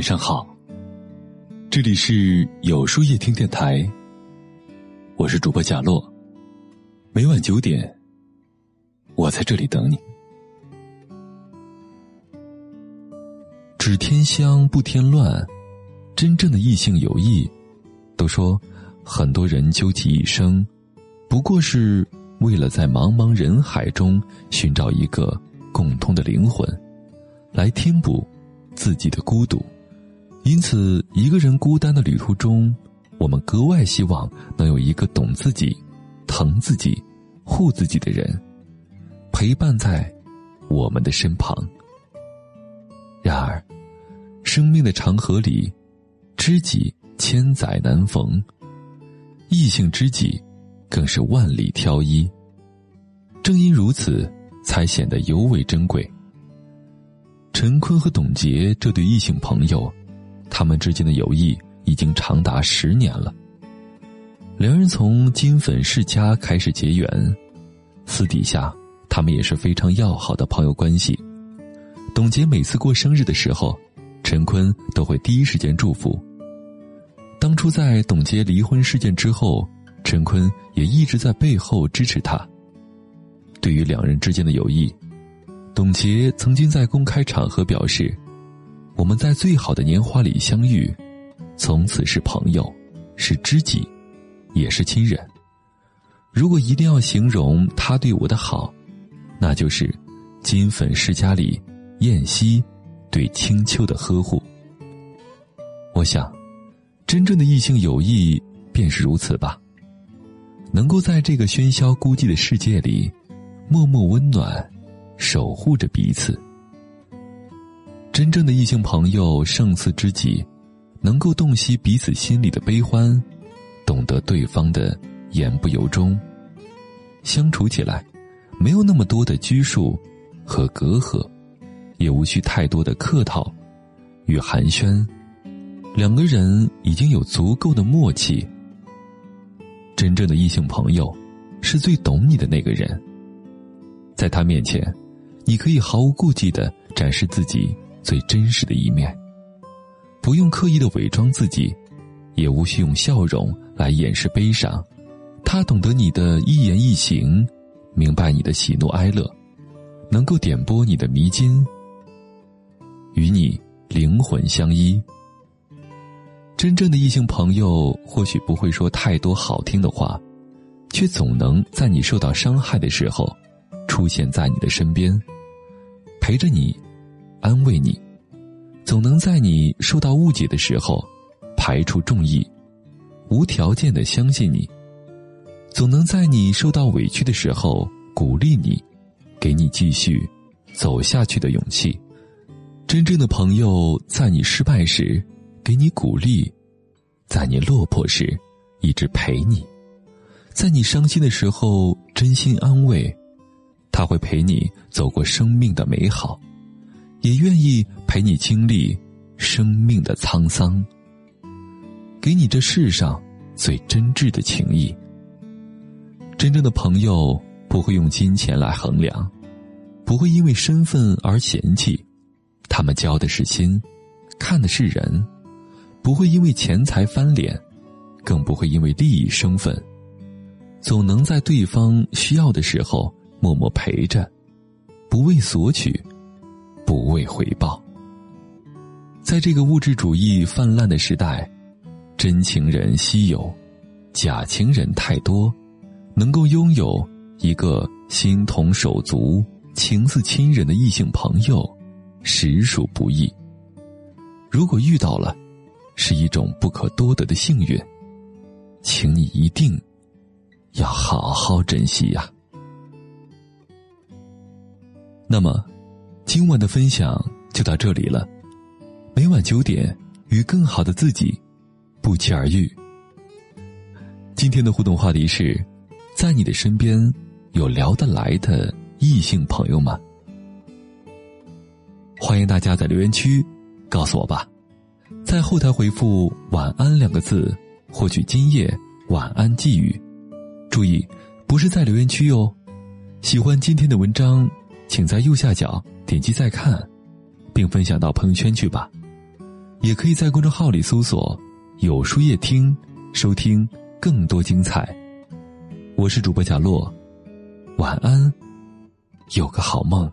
晚上好，这里是有书夜听电台，我是主播贾洛。每晚九点，我在这里等你。只添香不添乱，真正的异性友谊，都说很多人究其一生，不过是为了在茫茫人海中寻找一个共通的灵魂，来填补。自己的孤独，因此，一个人孤单的旅途中，我们格外希望能有一个懂自己、疼自己、护自己的人陪伴在我们的身旁。然而，生命的长河里，知己千载难逢，异性知己更是万里挑一。正因如此，才显得尤为珍贵。陈坤和董洁这对异性朋友，他们之间的友谊已经长达十年了。两人从金粉世家开始结缘，私底下他们也是非常要好的朋友关系。董洁每次过生日的时候，陈坤都会第一时间祝福。当初在董洁离婚事件之后，陈坤也一直在背后支持她。对于两人之间的友谊。董洁曾经在公开场合表示：“我们在最好的年华里相遇，从此是朋友，是知己，也是亲人。如果一定要形容他对我的好，那就是金粉世家里燕西对青丘的呵护。我想，真正的异性友谊便是如此吧，能够在这个喧嚣孤寂的世界里，默默温暖。”守护着彼此，真正的异性朋友胜似知己，能够洞悉彼此心里的悲欢，懂得对方的言不由衷，相处起来没有那么多的拘束和隔阂，也无需太多的客套与寒暄，两个人已经有足够的默契。真正的异性朋友，是最懂你的那个人，在他面前。你可以毫无顾忌的展示自己最真实的一面，不用刻意的伪装自己，也无需用笑容来掩饰悲伤。他懂得你的一言一行，明白你的喜怒哀乐，能够点拨你的迷津，与你灵魂相依。真正的异性朋友或许不会说太多好听的话，却总能在你受到伤害的时候，出现在你的身边。陪着你，安慰你，总能在你受到误解的时候排除众议，无条件的相信你；总能在你受到委屈的时候鼓励你，给你继续走下去的勇气。真正的朋友，在你失败时给你鼓励，在你落魄时一直陪你，在你伤心的时候真心安慰。他会陪你走过生命的美好，也愿意陪你经历生命的沧桑，给你这世上最真挚的情谊。真正的朋友不会用金钱来衡量，不会因为身份而嫌弃，他们交的是心，看的是人，不会因为钱财翻脸，更不会因为利益生分，总能在对方需要的时候。默默陪着，不为索取，不为回报。在这个物质主义泛滥的时代，真情人稀有，假情人太多，能够拥有一个心同手足、情似亲人的异性朋友，实属不易。如果遇到了，是一种不可多得的幸运，请你一定要好好珍惜呀。那么，今晚的分享就到这里了。每晚九点，与更好的自己不期而遇。今天的互动话题是：在你的身边有聊得来的异性朋友吗？欢迎大家在留言区告诉我吧，在后台回复“晚安”两个字，获取今夜晚安寄语。注意，不是在留言区哟。喜欢今天的文章。请在右下角点击再看，并分享到朋友圈去吧。也可以在公众号里搜索“有书夜听”，收听更多精彩。我是主播贾洛，晚安，有个好梦。